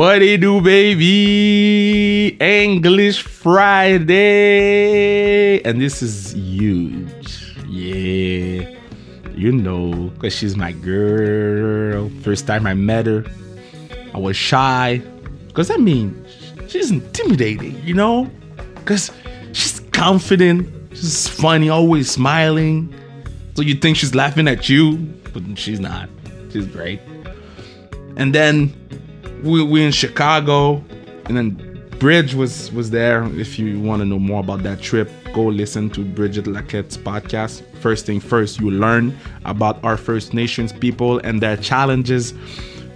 What it do, baby? English Friday. And this is huge. Yeah. You know, because she's my girl. First time I met her, I was shy. Because, I mean, she's intimidating, you know? Because she's confident. She's funny, always smiling. So you think she's laughing at you, but she's not. She's great. And then we we in Chicago, and then Bridge was was there. If you want to know more about that trip, go listen to Brigette Lacquette's podcast. First thing first, you learn about our First Nations people and their challenges,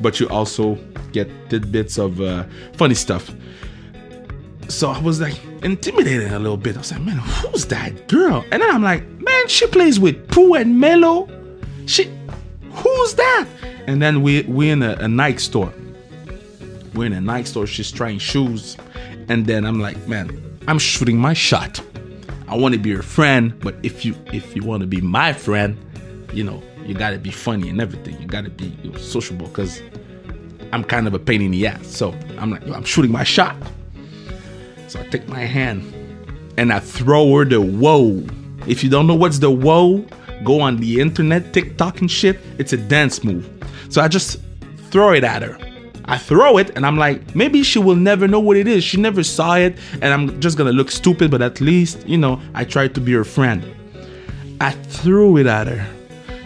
but you also get tidbits of uh, funny stuff. So I was like intimidated a little bit. I was like, man, who's that girl? And then I'm like, man, she plays with Pooh and Mello. She, who's that? And then we we in a, a Nike store we're in a Nike store. She's trying shoes, and then I'm like, man, I'm shooting my shot. I want to be your friend, but if you if you want to be my friend, you know, you gotta be funny and everything. You gotta be you know, sociable because I'm kind of a pain in the ass. So I'm like, I'm shooting my shot. So I take my hand and I throw her the whoa. If you don't know what's the whoa, go on the internet, TikTok and shit. It's a dance move. So I just throw it at her. I throw it and I'm like, maybe she will never know what it is. She never saw it and I'm just gonna look stupid, but at least, you know, I tried to be her friend. I threw it at her.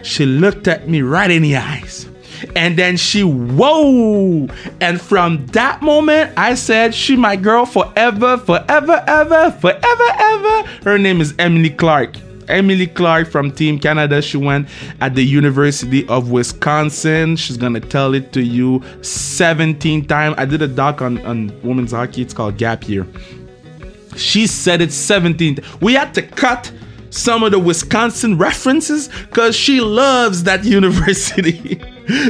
She looked at me right in the eyes. And then she, whoa! And from that moment, I said, she my girl forever, forever, ever, forever, ever. Her name is Emily Clark. Emily Clark from Team Canada. She went at the University of Wisconsin. She's gonna tell it to you 17 times. I did a doc on, on women's hockey. It's called Gap Year. She said it 17. We had to cut some of the Wisconsin references because she loves that university.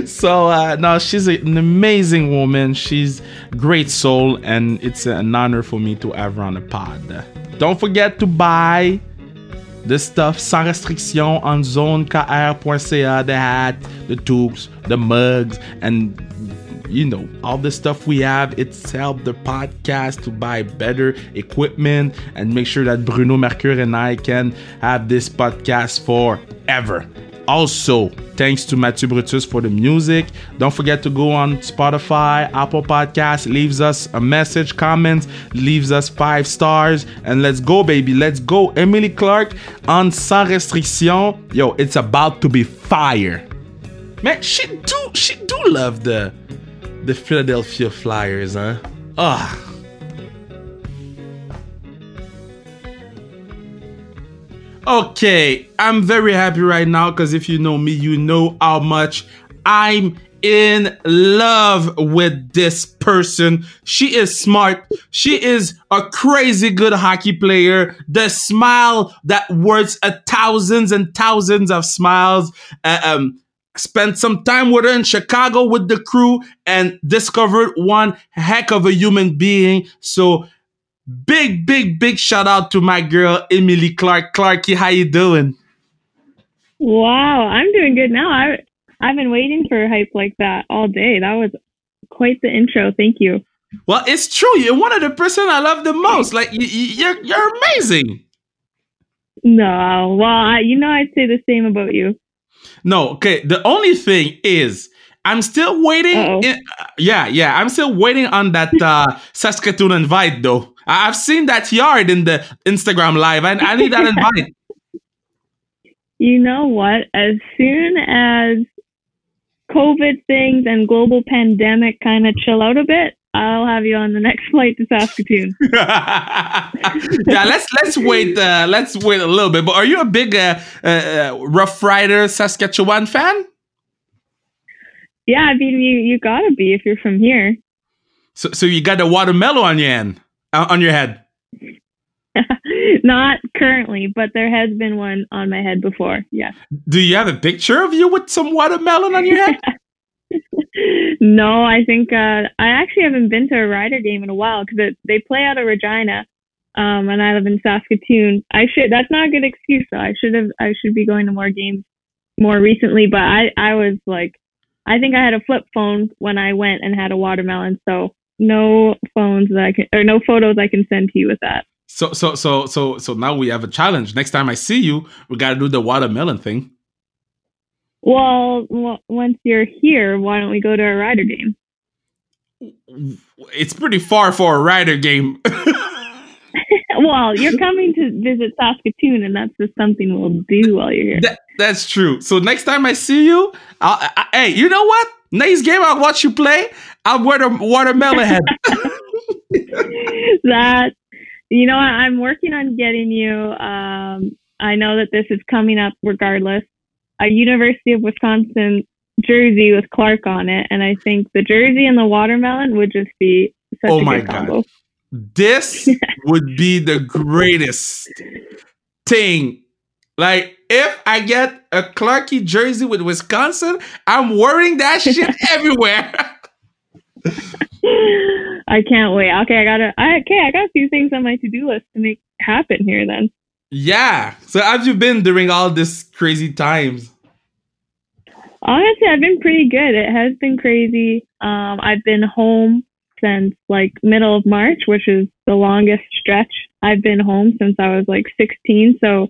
so uh, no, she's an amazing woman. She's great soul, and it's an honor for me to have her on the pod. Don't forget to buy the stuff sans restriction on zonekr.ca, the hat, the tubes, the mugs, and you know, all the stuff we have. It's helped the podcast to buy better equipment and make sure that Bruno Mercure and I can have this podcast forever. Also, thanks to Mathieu Brutus for the music. Don't forget to go on Spotify, Apple Podcasts, leaves us a message, comments, leaves us five stars, and let's go, baby. Let's go. Emily Clark on Sans Restriction. Yo, it's about to be fire. Man, she do she do love the the Philadelphia Flyers, huh? Ah. Okay, I'm very happy right now because if you know me, you know how much I'm in love with this person. She is smart. She is a crazy good hockey player. The smile that worth a thousands and thousands of smiles. Uh, um, spent some time with her in Chicago with the crew and discovered one heck of a human being. So big, big, big shout out to my girl Emily Clark. Clarky, how you doing? Wow, I'm doing good now. I I've been waiting for a hype like that all day. That was quite the intro. Thank you. Well, it's true. You're one of the person I love the most. Like you, you're you're amazing. No, well, I, you know, I'd say the same about you. No, okay. The only thing is, I'm still waiting. In, uh, yeah, yeah. I'm still waiting on that uh, Saskatoon invite, though. I've seen that yard in the Instagram live, and I need that invite. You know what? As soon as COVID things and global pandemic kind of chill out a bit, I'll have you on the next flight to Saskatoon. yeah, let's let's wait. Uh, let's wait a little bit. But are you a big uh, uh, Rough Rider Saskatchewan fan? Yeah, I mean you you gotta be if you're from here. So so you got the watermelon on your end, uh, on your head. Not currently, but there has been one on my head before. Yes. Do you have a picture of you with some watermelon on your head? no, I think uh, I actually haven't been to a Rider game in a while because they play out of Regina, um, and I live in Saskatoon. I should. That's not a good excuse though. I should have. I should be going to more games more recently. But I, I was like, I think I had a flip phone when I went and had a watermelon. So no phones that I can or no photos I can send to you with that. So so so so so now we have a challenge. Next time I see you, we got to do the watermelon thing. Well, w- once you're here, why don't we go to a rider game? It's pretty far for a rider game. well, you're coming to visit Saskatoon, and that's just something we'll do while you're here. That, that's true. So next time I see you, I'll, I, hey, you know what? Next game I'll watch you play. I'll wear a watermelon head. that you know, I- I'm working on getting you. Um, I know that this is coming up regardless. A University of Wisconsin jersey with Clark on it, and I think the jersey and the watermelon would just be such Oh a my good God. combo. this would be the greatest thing. Like if I get a Clarky jersey with Wisconsin, I'm wearing that shit everywhere. I can't wait. Okay, I gotta. I, okay, I got a few things on my to-do list to make happen here. Then yeah. So how have you been during all this crazy times? honestly, I've been pretty good. It has been crazy. Um, I've been home since like middle of March, which is the longest stretch I've been home since I was like 16. So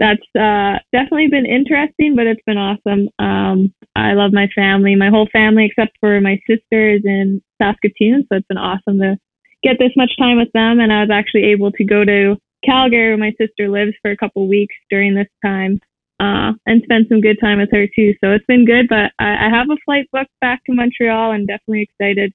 that's uh, definitely been interesting, but it's been awesome. Um, I love my family, my whole family, except for my sister is in Saskatoon. So it's been awesome to get this much time with them. And I was actually able to go to Calgary, where my sister lives, for a couple weeks during this time uh, and spend some good time with her too. So it's been good, but I, I have a flight booked back to Montreal. I'm definitely excited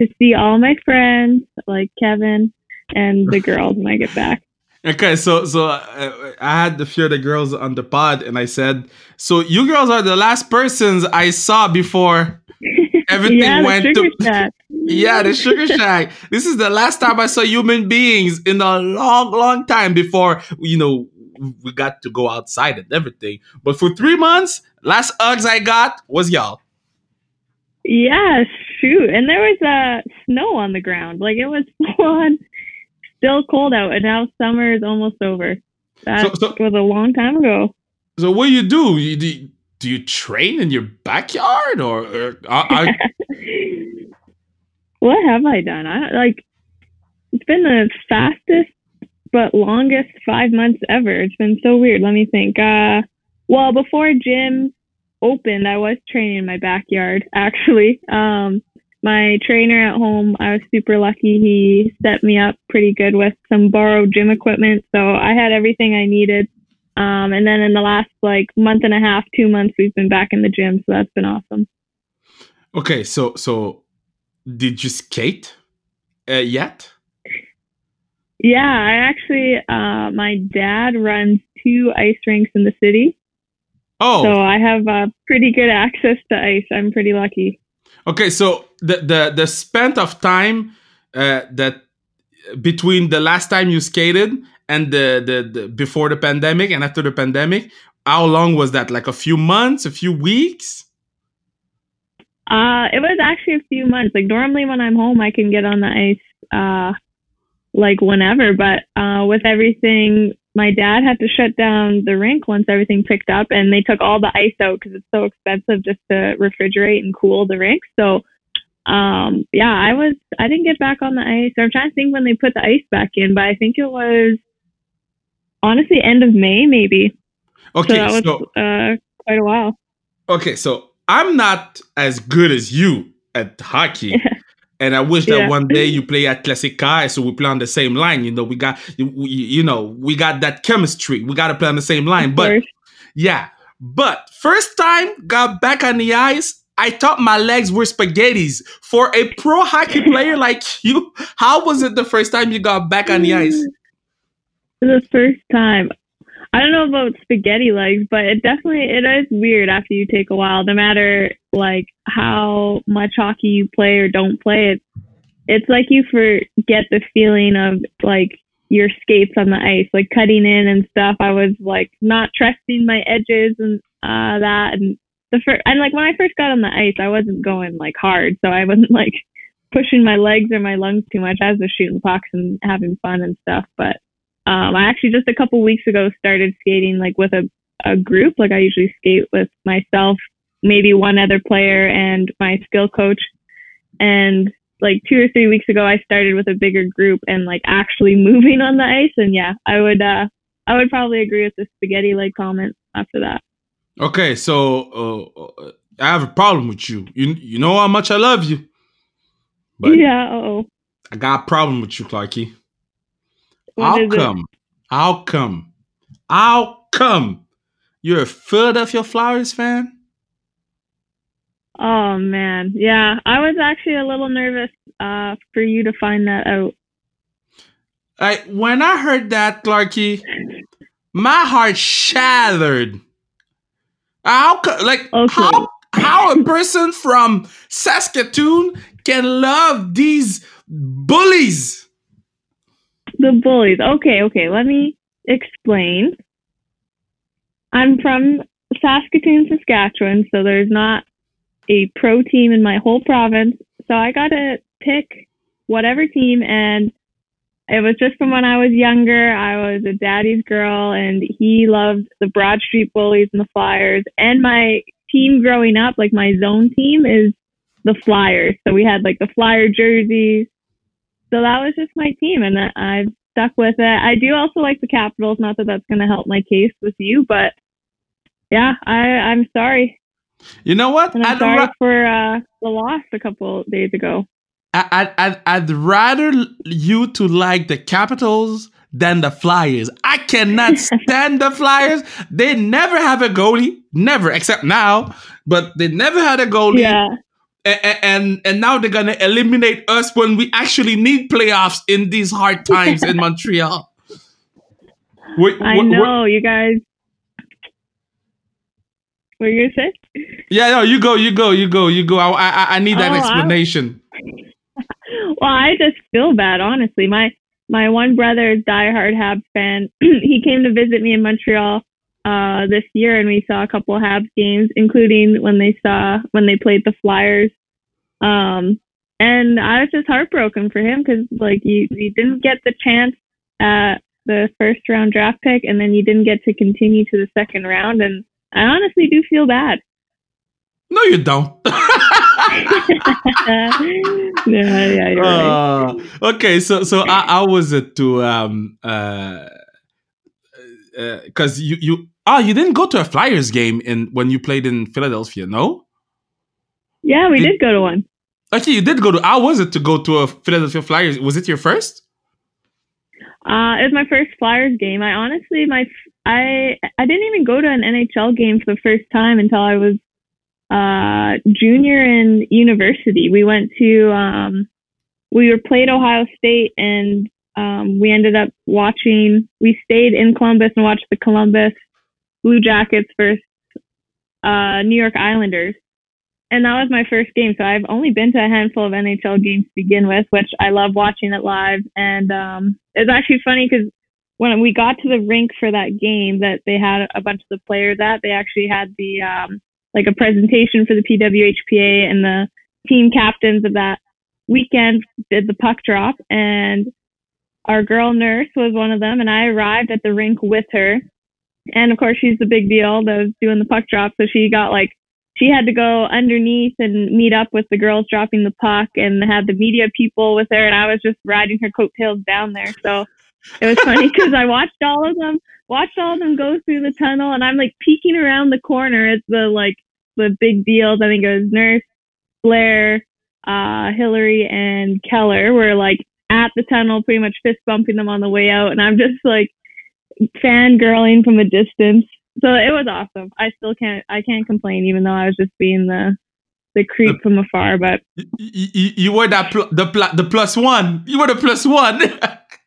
to see all my friends, like Kevin and the girls, when I get back. Okay, so so uh, I had a few of the girls on the pod, and I said, "So you girls are the last persons I saw before everything yeah, went to shack. yeah the sugar shack. this is the last time I saw human beings in a long, long time before you know we got to go outside and everything. But for three months, last hugs I got was y'all. Yeah, shoot. And there was uh, snow on the ground. Like it was full on, still cold out, and now summer is almost over. That So- so- was a long time ago. So what do you do? You, do, do you train in your backyard or, or are, are- what have I done? I like it's been the fastest but longest five months ever. It's been so weird. Let me think. Uh well before gym opened I was training in my backyard actually. Um my trainer at home, I was super lucky. He set me up pretty good with some borrowed gym equipment. So I had everything I needed. Um, and then in the last like month and a half, two months, we've been back in the gym. So that's been awesome. okay? So so did you skate uh, yet? Yeah, I actually, uh, my dad runs two ice rinks in the city. Oh, So I have uh, pretty good access to ice. I'm pretty lucky. Okay, so the the the spent of time uh, that between the last time you skated and the, the the before the pandemic and after the pandemic, how long was that? Like a few months, a few weeks? Uh, it was actually a few months. Like normally when I'm home, I can get on the ice, uh, like whenever. But uh, with everything, my dad had to shut down the rink once everything picked up, and they took all the ice out because it's so expensive just to refrigerate and cool the rink. So, um, yeah, I was I didn't get back on the ice. I'm trying to think when they put the ice back in, but I think it was honestly end of May, maybe. So Okay, that was so uh, quite a while. okay, so I'm not as good as you at hockey. And I wish that Yeah. one day you play at Classic Kai, so we play on the same line. You know, we got, we, you know, we got that chemistry. We got to play on the same line. But. Yeah. But first time got back on the ice, I thought my legs were spaghettis. For a pro hockey player like you, how was it the first time you got back on the ice? the first time. I don't know about spaghetti legs, but it definitely it is weird after you take a while. No matter like how much hockey you play or don't play, it it's like you forget the feeling of like your skates on the ice, like cutting in and stuff. I was like not trusting my edges and uh that and the first and like when I first got on the ice, I wasn't going like hard, so I wasn't like pushing my legs or my lungs too much. I was just shooting pucks and having fun and stuff, but um, I actually just a couple weeks ago started skating like with a, a group. Like I usually skate with myself, maybe one other player, and my skill coach. And like two or three weeks ago, I started with a bigger group and like actually moving on the ice. And yeah, I would uh, I would probably agree with the spaghetti like comment after that. Okay, so uh, I have a problem with you. You you know how much I love you. But yeah, oh. I got a problem with you, Clarky. What it? come? How come? How come you're a Philadelphia Flyers fan? Oh man, yeah. I was actually a little nervous uh, for you to find that out. Like when I heard that, Clarky, my heart shattered. How like Okay. how how a person from Saskatoon can love these bullies? The bullies. Okay, okay. Let me explain. I'm from Saskatoon, Saskatchewan, so there's not a pro team in my whole province. So I got to pick whatever team, and it was just from when I was younger. I was a daddy's girl, and he loved the Broad Street Bullies and the Flyers. And my team growing up, like my zone team, is the Flyers. So we had like the Flyer jerseys. So that was just my team, and I- I've stuck with it. I do also like the Capitals. Not that that's going to help my case with you, but yeah, I I'm sorry, You know what? and I'm I'd, sorry ra- for uh, the loss a couple days ago. I- I'd, I'd, I'd rather you to like the Capitals than the Flyers. I cannot stand the Flyers. They never have a goalie, never, except now. But they never had a goalie. Yeah, and and now they're gonna eliminate us when we actually need playoffs in these hard times in Montreal. Wait, I wha- wha- know you guys. What are you gonna say? yeah, no, you go, you go, you go, you go. I I, I need that Oh, I- explanation. Well, I just feel bad, honestly. My my one brother is diehard Habs fan. he came to visit me in Montreal uh, this year, and we saw a couple of Habs games, including when they saw when they played the Flyers. Um, and I was just heartbroken for him because like you you didn't get the chance at the first round draft pick, and then you didn't get to continue to the second round, and I honestly do feel bad. No, you don't. yeah, yeah, you're right. Uh, okay, so so I, I was it to um uh because you you oh you didn't go to a Flyers game in when you played in Philadelphia, no? Yeah, we Did- did go to one. Actually, you did go to. How was it to go to a Philadelphia Flyers? Was it your first? Uh, it was my first Flyers game. I honestly, my I I didn't even go to an NHL game for the first time until I was uh, junior in university. We went to um, we were played Ohio State, and um, we ended up watching. We stayed in Columbus and watched the Columbus Blue Jackets versus uh, New York Islanders. And that was my first game. So I've only been to a handful of NHL games to begin with, which I love watching it live. And um, it's actually funny because when we got to the rink for that game that they had a bunch of the players at, they actually had the um, like a presentation for the PWHPA and the team captains of that weekend did the puck drop and our girl nurse was one of them and I arrived at the rink with her. And of course she's the big deal that was doing the puck drop. So she got like she had to go underneath and meet up with the girls dropping the puck and had the media people with her and I was just riding her coattails down there. So it was funny because I watched all of them, watched all of them go through the tunnel, and I'm like peeking around the corner at the like the big deals. I think it was Nurse, Blayre, uh, Hilary, and Keller were like at the tunnel, pretty much fist bumping them on the way out, and I'm just like fangirling from a distance. So it was awesome. I still can't, I can't complain, even though I was just being the the creep from afar. But You, you, you were that pl- the pl- the plus one. You were the plus one.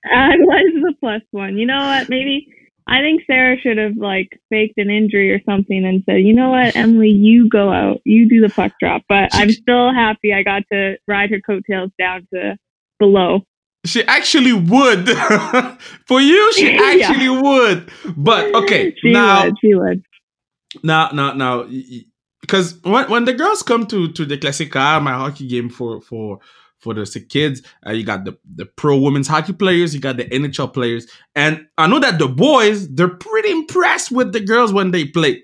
I was the plus one. You know what? Maybe I think Sarah should have like faked an injury or something and said, you know what, Emily, you go out, you do the puck drop. But I'm still happy I got to ride her coattails down to below. She actually would. For you, she Yeah. actually would. But okay, she now would. She would. now now now because when when the girls come to to the Classica, my hockey game for for for the kids, uh, you got the the pro women's hockey players, you got the NHL players, and I know that the boys they're pretty impressed with the girls when they play.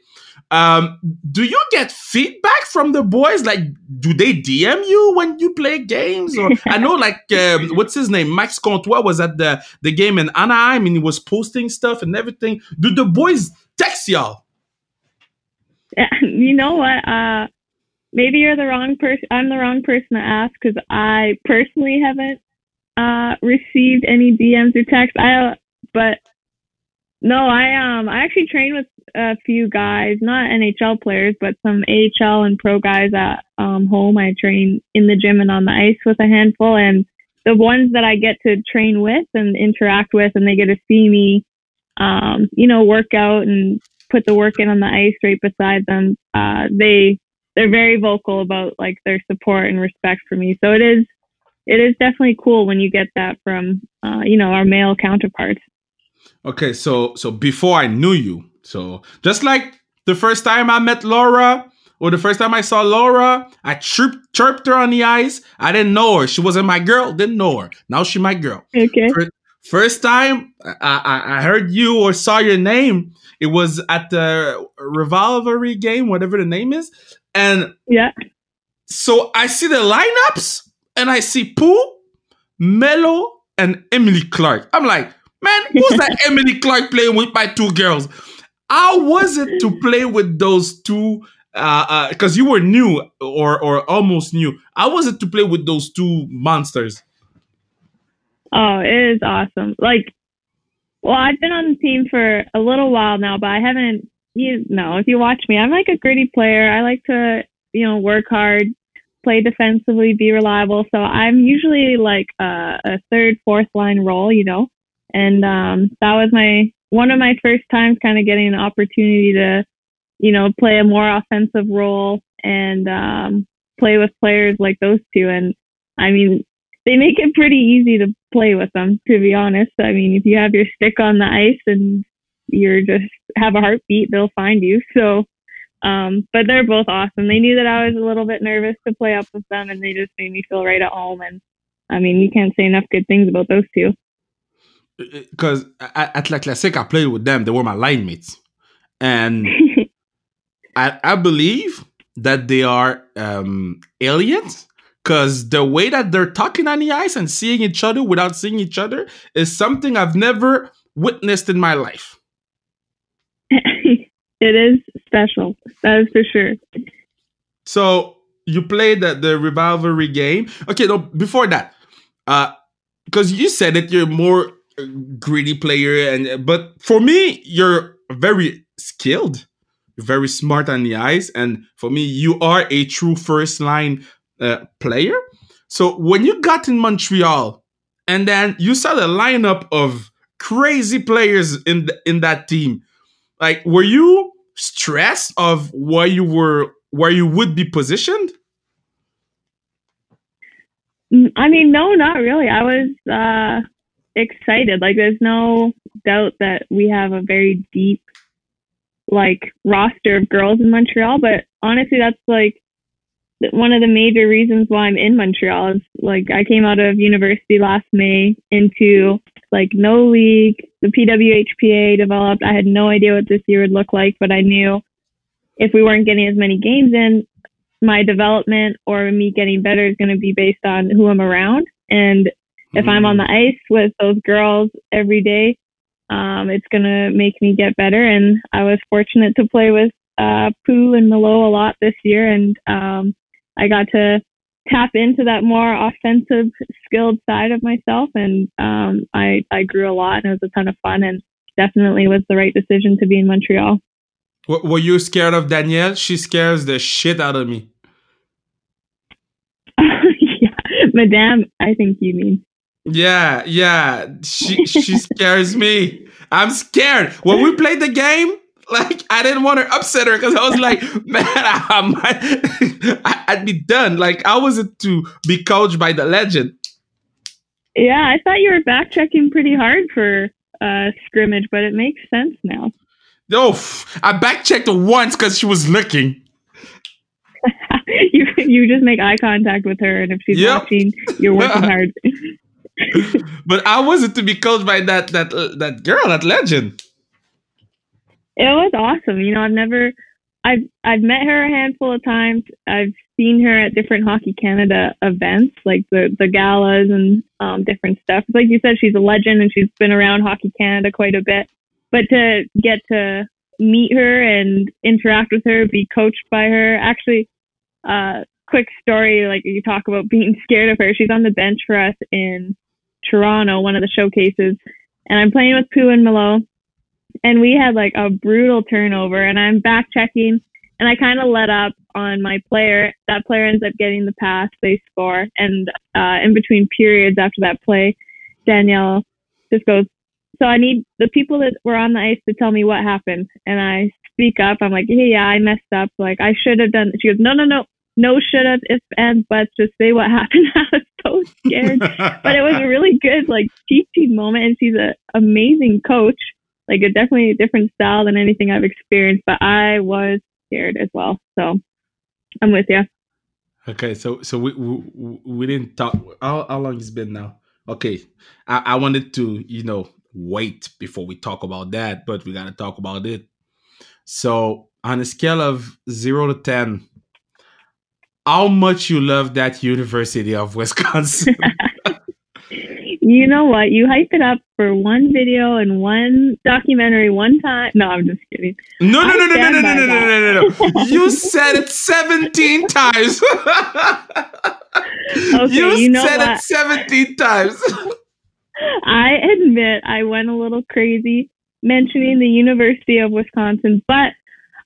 Um, do you get feedback from the boys? Like, do they DM you when you play games? Or I know, like, um, what's his name? Max Comtois was at the the game in Anaheim and he was posting stuff and everything. Do the boys text y'all? You know what? Uh, maybe you're the wrong person. I'm the wrong person to ask because I personally haven't uh, received any DMs or texts. I but no, I um I actually train with a few guys, not NHL players, but some AHL and pro guys at um home. I train in the gym and on the ice with a handful and the ones that I get to train with and interact with and they get to see me um, you know, work out and put the work in on the ice right beside them. Uh they they're very vocal about like their support and respect for me. So it is it is definitely cool when you get that from uh, you know, our male counterparts. Okay, so so before I knew you, so just like the first time I met Laura, or the first time I saw Laura, I chirped, chirped her on the ice. I didn't know her. She wasn't my girl. Didn't know her. Now she my girl. Okay. First, first time I, I, I heard you or saw your name, it was at the Rivalry game, whatever the name is, and Yeah. so I see the lineups and I see Pooh, Mello, and Emily Clark. I'm like, man, who's that Emily Clark playing with my two girls? How was it to play with those two? Uh, uh, because you were new or or almost new. How was it to play with those two monsters? Oh, it is awesome. Like, well, I've been on the team for a little while now, but I haven't. You know, if you watch me, I'm like a gritty player. I like to, you know, work hard, play defensively, be reliable. So I'm usually like a, a third, fourth line role, you know. And um, that was my one of my first times, kind of getting an opportunity to, you know, play a more offensive role and um, play with players like those two. And I mean, they make it pretty easy to play with them, to be honest. I mean, if you have your stick on the ice and you're just have a heartbeat, they'll find you. So, um, but they're both awesome. They knew that I was a little bit nervous to play up with them, and they just made me feel right at home. And I mean, you can't say enough good things about those two. Because at, at La Classic, I played with them. They were my line mates, and I, I believe that they are um, aliens because the way that they're talking on the ice and seeing each other without seeing each other is something I've never witnessed in my life. it is special. That is for sure. So you played the, the rivalry game. Okay, no, before that, uh, because you said that you're more uh, greedy player, and but for me, you're very skilled, very smart on the ice, and for me, you are a true first line uh, player. So when you got in Montreal, and then you saw the lineup of crazy players in the, in that team, like were you stressed of where you were, where you would be positioned? Mm, I mean, no, not really. I was uh, excited. Like, there's no doubt that we have a very deep, like, roster of girls in Montreal. But honestly, that's like one of the major reasons why I'm in Montreal. Is like I came out of university last May into like no league. The PWHPA developed. I had no idea what this year would look like, but I knew if we weren't getting as many games in, my development or me getting better is going to be based on who I'm around. And if I'm on the ice with those girls every day, um, it's going to make me get better. And I was fortunate to play with uh, Pooh and Malo a lot this year. And um, I got to tap into that more offensive skilled side of myself. And um, I, I grew a lot and it was a ton of fun and definitely was the right decision to be in Montreal. Were you scared of Danielle? She scares the shit out of me. yeah, Madame, I think you mean. Yeah, yeah. She she scares me. I'm scared. When we played the game, like I didn't want to upset her because I was like, man, I I'd be done. Like, I was it to be coached by the legend? Yeah, I thought you were back checking pretty hard for uh, scrimmage, but it makes sense now. Oh, I back checked her once because she was looking. you you just make eye contact with her, and if she's Yep. watching, you're working hard. But I was it to be coached by that that that girl, that legend? It was awesome. You know, I've never, I've I've met her a handful of times. I've seen her at different Hockey Canada events, like the the galas and um, different stuff. Like you said, she's a legend and she's been around Hockey Canada quite a bit. But to get to meet her and interact with her, be coached by her, actually, uh, quick story. Like you talk about being scared of her. She's on the bench for us in Toronto, one of the showcases, and I'm playing with Pooh and Malo and we had like a brutal turnover and I'm back checking and I kind of let up on my player. That player ends up getting the pass, they score. And uh, in between periods after that play, Danielle just goes, So I need the people that were on the ice to tell me what happened. And I speak up. I'm like, Hey, yeah, I messed up. Like, I should have done. She goes, No, no, no. No, should have, if and buts, just say what happened. I was so scared. but it was a really good, like, teaching moment. And she's an amazing coach like a definitely a different style than anything I've experienced, but I was scared as well. So I'm with you. Okay, so so we we, we didn't talk. How, how long it's been now? Okay, I, I wanted to you know wait before we talk about that, but we gotta talk about it. So on a scale of zero to ten, how much you love that University of Wisconsin? you know what? You hype it up for one video and one documentary one time. No, I'm just kidding. No, no, no, no, no, no, no, no, no, no, no. You said it 17 times. okay, you, you know said what? it 17 times. I admit I went a little crazy mentioning the University of Wisconsin, but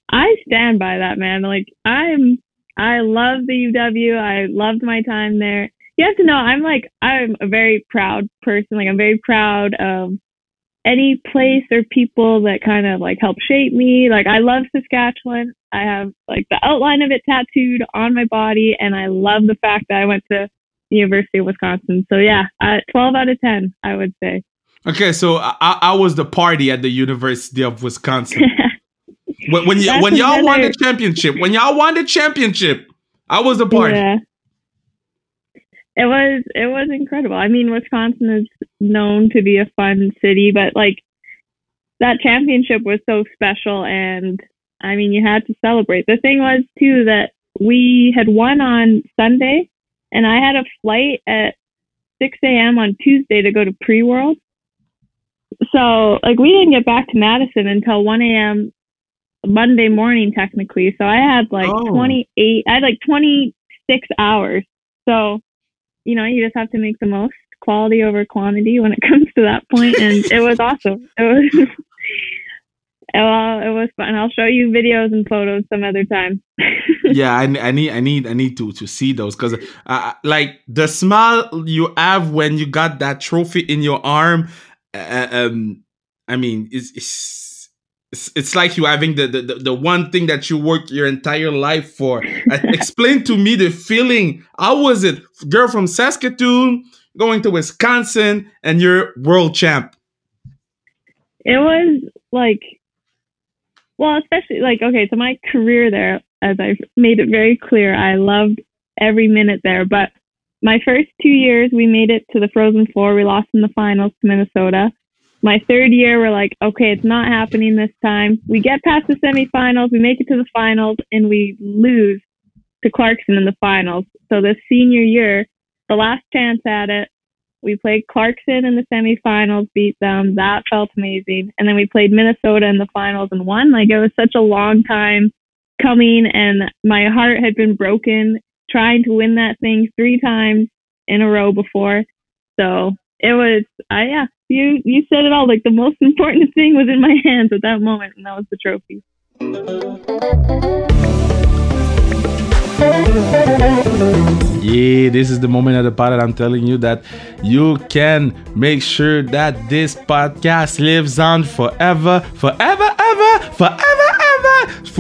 I stand by that, man. Like I'm, I love the UW. I loved my time there you have to know I'm like I'm a very proud person. Like I'm very proud of any place or people that kind of like help shape me. Like I love Saskatchewan. I have like the outline of it tattooed on my body, and I love the fact that I went to the University of Wisconsin. So yeah, uh, 12 out of 10, I would say. Okay, so I, I was the party at the University of Wisconsin. when when, y- when y'all won the championship, when y'all won the championship, I was a part. Yeah. It was it was incredible. I mean, Wisconsin is known to be a fun city, but like that championship was so special and I mean, you had to celebrate. The thing was too that we had won on Sunday and I had a flight at 6 a.m. on Tuesday to go to pre-world. So like we didn't get back to Madison until 1 a.m. Monday morning technically. So I had like Oh. 28, I had like 26 hours. So, you know, you just have to make the most quality over quantity when it comes to that point. And it was awesome. It was, well, it was fun. I'll show you videos and photos some other time. yeah, I, I need I need I need to to see those because uh, like the smile you have when you got that trophy in your arm. Uh, um, I mean, it's, it's it's it's like you having the, the the one thing that you worked your entire life for. Uh, explain to me the feeling. How was it, girl from Saskatoon going to Wisconsin and you're world champ? it was like well especially like okay so my career there as i've made it very clear i loved every minute there but my first two years we made it to the frozen four we lost in the finals to minnesota my third year we're like okay it's not happening this time we get past the semifinals we make it to the finals and we lose to clarkson in the finals so the senior year the last chance at it we played Clarkson in the semifinals, beat them. That felt amazing. And then we played Minnesota in the finals and won. Like it was such a long time coming, and my heart had been broken trying to win that thing three times in a row before. So it was, I yeah, you you said it all. Like the most important thing was in my hands at that moment, and that was the trophy. Yeah, this is the moment of the pod that I'm telling you that you can make sure that this podcast lives on forever, forever, ever, forever,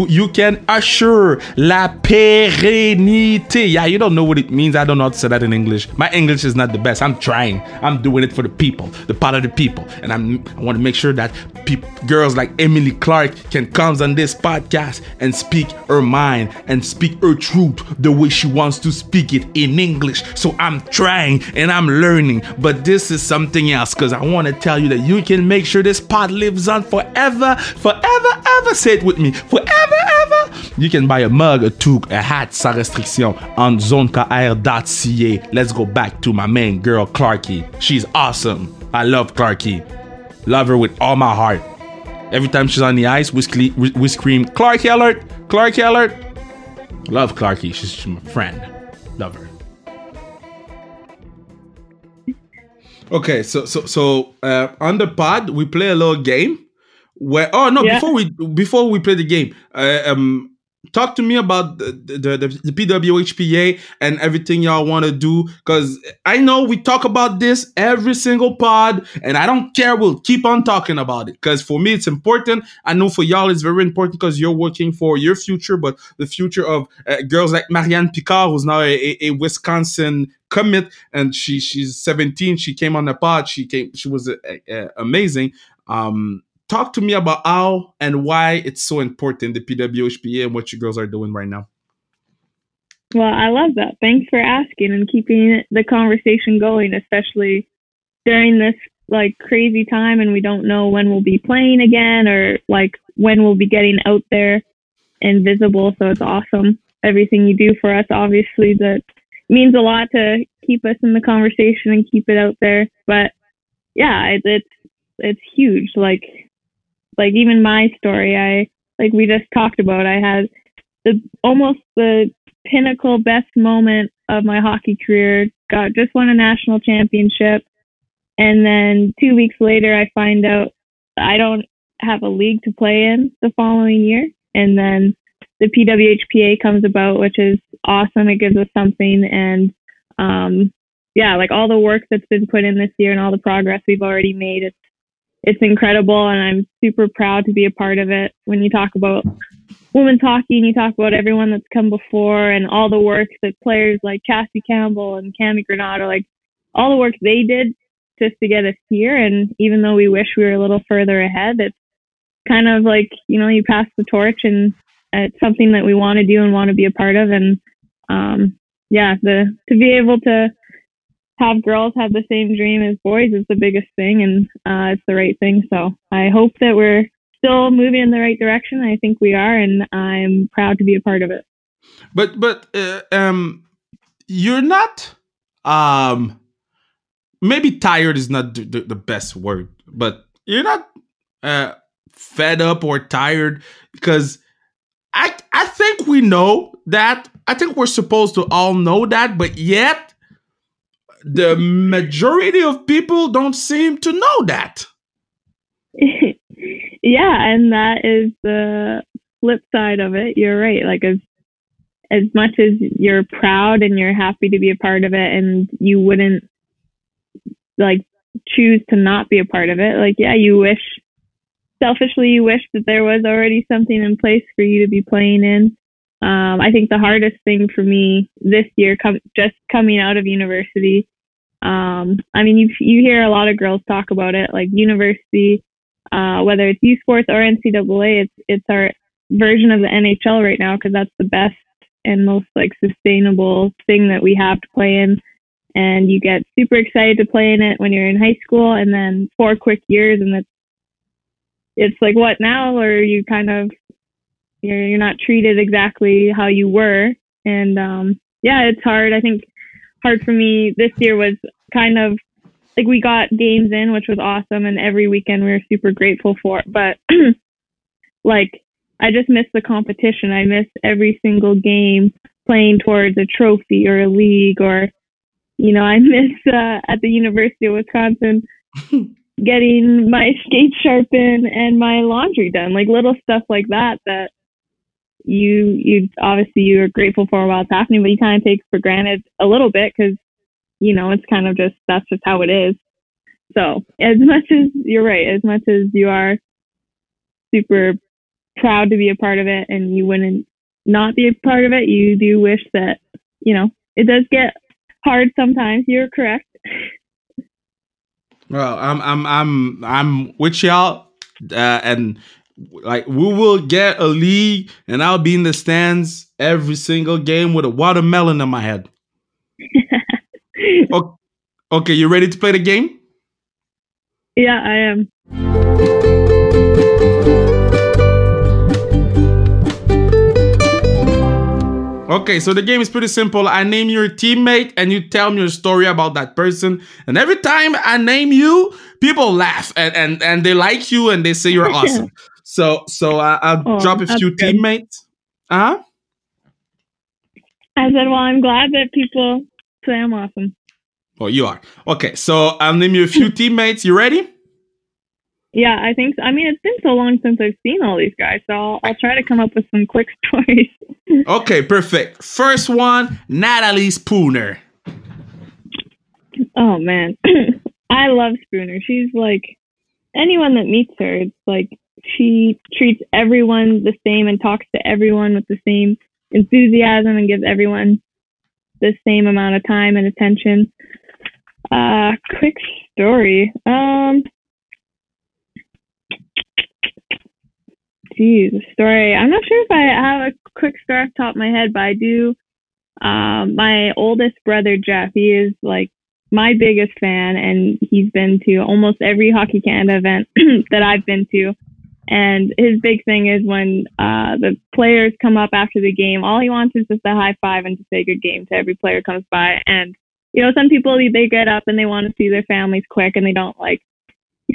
You can assure la pérennité. Yeah, you don't know what it means. I don't know how to say that in English. My English is not the best. I'm trying. I'm doing it for the people, the part of the people, and I'm. I want to make sure that girls like Emily Clark can come on this podcast and speak her mind and speak her truth the way she wants to speak it in English. So I'm trying and I'm learning, but this is something else because I want to tell you that you can make sure this pod lives on forever, forever, ever. Say it with me, forever, ever. You can buy a mug, a toque, a hat sans restriction on zonekr.ca. Let's go back to my main girl, Clarky. She's awesome. I love Clarky. Love her with all my heart. Every time she's on the ice, we, scre- we scream, Clarky alert! Clarky alert! Love Clarky. She's, she's my friend. Love her. Okay, so so so uh, on the pod we play a little game where oh no Yeah. before we before we play the game uh, um talk to me about the the, the, the PWHPA and everything y'all want to do because I know we talk about this every single pod and I don't care we'll keep on talking about it because for me it's important I know for y'all it's very important because you're working for your future but the future of uh, girls like Marianne Picard who's now a, a, Wisconsin commit and she she's 17 she came on the pod she came she was uh, uh, amazing um talk to me about how and why it's so important the pwhpa and what you girls are doing right now Well, I love that. Thanks for asking and keeping the conversation going, especially during this like crazy time and we don't know when we'll be playing again or like when we'll be getting out there and visible. So it's awesome. Everything you do for us, obviously, that means a lot to keep us in the conversation and keep it out there. But yeah, it's it's huge. Like like even my story, I like we just talked about. I had the almost the pinnacle best moment of my hockey career. Got just won a national championship, and then two weeks later, I find out I don't have a league to play in the following year, and then the PWHPA comes about, which is awesome. It gives us something, and um, yeah, like all the work that's been put in this year and all the progress we've already made, it's it's incredible, and I'm super proud to be a part of it. When you talk about women's hockey and you talk about everyone that's come before and all the work that players like Cassie Campbell and Cammi Granato, like all the work they did just to get us here. And even though we wish we were a little further ahead, it's kind of like, you know, you pass the torch and it's something that we want to do and want to be a part of. And um, yeah, the to be able to have girls have the same dream as boys is the biggest thing and uh, it's the right thing. So I hope that we're still moving in the right direction. I think we are, and I'm proud to be a part of it. but but uh, um you're not um maybe tired is not the, the, best word but you're not uh fed up or tired because i i think we know that i think we're supposed to all know that but yet the majority of people don't seem to know that yeah, and that is the flip side of it. You're right. Like as as much as you're proud and you're happy to be a part of it, and you wouldn't like choose to not be a part of it. Like yeah, you wish selfishly you wish that there was already something in place for you to be playing in. Um, I think the hardest thing for me this year, com- just coming out of university, um, I mean, you you hear a lot of girls talk about it, like university, uh, whether it's U Sports or NCAA, it's it's our version of the NHL right now because that's the best and most like sustainable thing that we have to play in. And you get super excited to play in it when you're in high school, and then four quick years, and it's it's like what now, or you kind of you're you're not treated exactly how you were, and um, yeah, it's hard. I think hard for me this year was kind of like we got games in, which was awesome, and every weekend we were super grateful for. But like, I just miss the competition. I miss every single game playing towards a trophy or a league, or you know, I miss uh, at the University of Wisconsin getting my skate sharpened and my laundry done, like little stuff like that that you you obviously you're grateful for while it's happening, but you kind of take for granted a little bit because you know it's kind of just that's just how it is. So as much as you're right, as much as you are super proud to be a part of it, and you wouldn't not be a part of it, you do wish that you know it does get hard sometimes. You're correct. Well, I'm I'm I'm I'm with y'all, uh, and like we will get a league, and I'll be in the stands every single game with a watermelon in my head. okay, okay, you ready to play the game? Yeah, I am. Okay, so the game is pretty simple. I name your teammate and you tell me your story about that person. And every time I name you, people laugh and, and, and they like you and they say you're awesome. So so uh, I'll Oh, drop a few good. teammates. Uh huh. I said, well, I'm glad that people say I'm awesome. Oh, you are. Okay, so I'll name you a few teammates. You ready? Yeah, I think. So. I mean, it's been so long since I've seen all these guys, so I'll, I'll try to come up with some quick stories. Okay, perfect. First one, Natalie Spooner. Oh man, I love Spooner. She's like anyone that meets her. It's like she treats everyone the same and talks to everyone with the same enthusiasm and gives everyone the same amount of time and attention. Uh, quick story. Um, geez, a story. I'm not sure if I have a quick story off the top of my head, but I do. Um, my oldest brother Jeff, he is like my biggest fan, and he's been to almost every Hockey Canada event that I've been to. And his big thing is when uh, the players come up after the game, all he wants is just a high five and to say good game to every player comes by. And you know, some people they get up and they want to see their families quick, and they don't like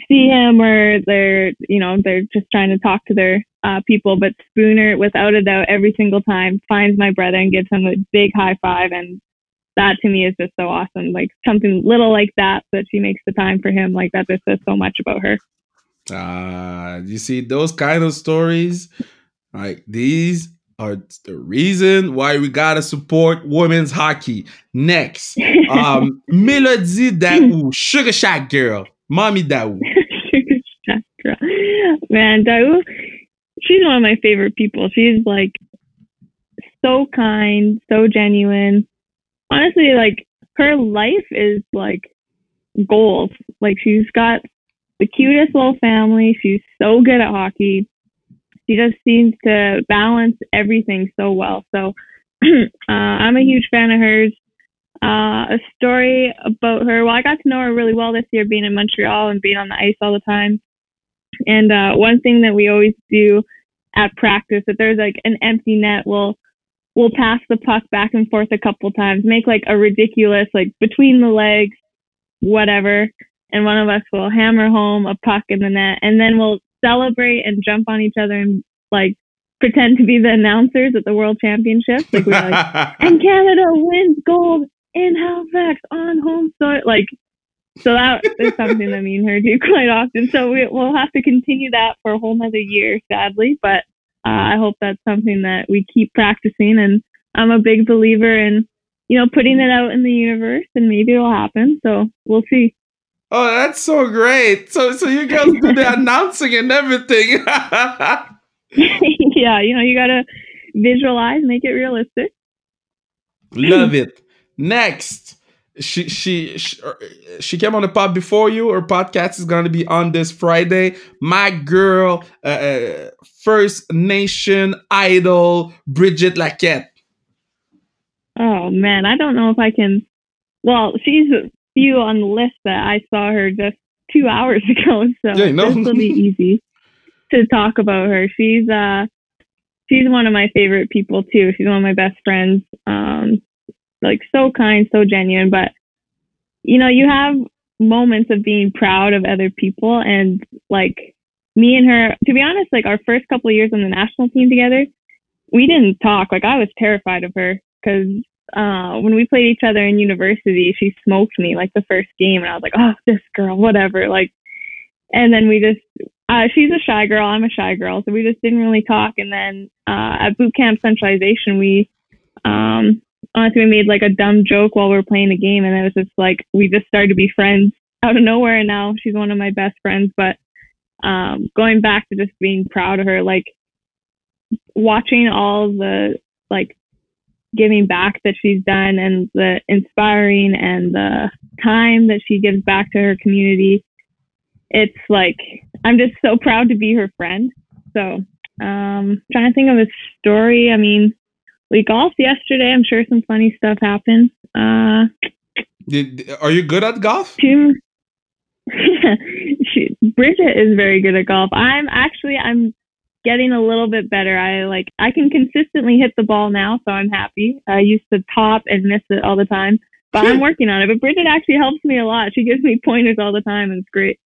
see him or they're you know they're just trying to talk to their uh, people. But Spooner, without a doubt, every single time finds my brother and gives him a big high five, and that to me is just so awesome. Like something little like that that she makes the time for him. Like that just says so much about her. Uh, you see those kind of stories, like these are the reason why we gotta support women's hockey. Next, um, Melody Daoust, Sugar Shack Girl, Mommy Daoust. Shack girl. Man, Daoust, she's one of my favorite people. She's like so kind, so genuine. Honestly, like her life is like goals. Like she's got the cutest little family. She's so good at hockey. She just seems to balance everything so well. So uh, I'm a huge fan of hers. Uh, a story about her. Well, I got to know her really well this year, being in Montreal and being on the ice all the time. And uh, one thing that we always do at practice, if there's like an empty net, we'll we'll pass the puck back and forth a couple times, make like a ridiculous like between the legs, whatever, and one of us will hammer home a puck in the net, and then we'll celebrate and jump on each other and like pretend to be the announcers at the World Championships. Like we're like, and Canada wins gold in Halifax on home soil. Like, so that is something that me and her do quite often. So we, we'll have to continue that for a whole nother year, sadly. But uh, I hope that's something that we keep practicing. And I'm a big believer in, you know, putting it out in the universe, and maybe it'll happen. So we'll see. Oh, that's so great! So, so you guys do the announcing and everything. yeah, you know, you gotta visualize, make it realistic. Love it. Next, she she she, she came on the pod before you. Her podcast is gonna be on this Friday. My girl, uh, uh, First Nation idol, Brigette Lacquette. Oh man, I don't know if I can. Well, she's few on the list that I saw her just two hours ago, so Yeah, know. this will be easy to talk about her. She's uh, she's one of my favorite people too. She's one of my best friends. Um, like so kind, so genuine. But you know, you have moments of being proud of other people, and like me and her. To be honest, like our first couple of years on the national team together, we didn't talk. Like I was terrified of her because uh, when we played each other in university, she smoked me like the first game, and I was like, oh, this girl, whatever. Like, and then we just, uh, she's a shy girl, I'm a shy girl, so we just didn't really talk. And then uh, at boot camp centralization, we, um, honestly, we made like a dumb joke while we were playing the game, and it was just like we just started to be friends out of nowhere, and now she's one of my best friends. But um, going back to just being proud of her, like watching all the like giving back that she's done and the inspiring and the time that she gives back to her community. It's like i'm just so proud to be her friend. So um trying to think of a story. I mean we golfed yesterday. I'm sure some funny stuff happened. Uh Did, are you good at golf? two she, brigette is very good at golf. I'm actually i'm getting a little bit better. I like I can consistently hit the ball now, so I'm happy. I used to top and miss it all the time, but I'm working on it. But Brigette actually helps me a lot. She gives me pointers all the time, and it's great.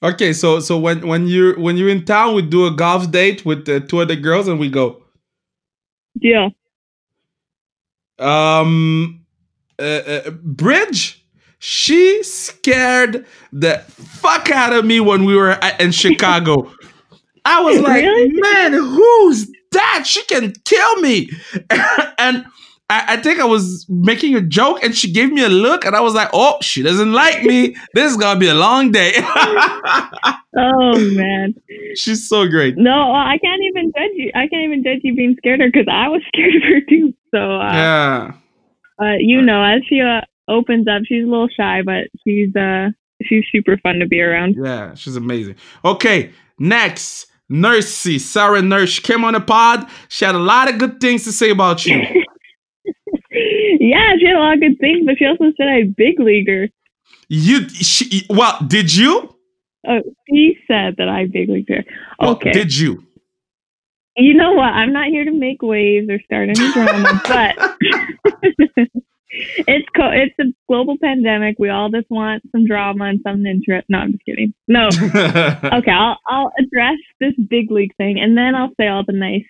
Okay, so so when when you're when you're in town, we do a golf date with the two other girls, and we go. Deal. Um, uh, uh, Bridge. She scared the fuck out of me when we were in Chicago. I was like, Really? man, who's that? She can kill me. and I, I think I was making a joke and she gave me a look and I was like, oh, she doesn't like me. This is gonna be a long day. Oh man. She's so great. No, I can't even judge you. I can't even judge you being scared of her because I was scared of her too. So, uh, Yeah. uh, you know, as she uh, opens up, she's a little shy, but she's uh, she's super fun to be around. Yeah, she's amazing. Okay, next. Nursey, Sarah Nurse. She came on the pod. She had a lot of good things to say about you. yeah, she had a lot of good things, but she also said I big leaguer. You, she, well, did you? Oh, she said that I big leagued her. Well, Okay. Did you? you know what? I'm not here to make waves or start any drama, but it's co- it's a global pandemic. We all just want some drama and some interest. No, I'm just kidding. No. Okay, I'll I'll address this big league thing, and then I'll say all the nice,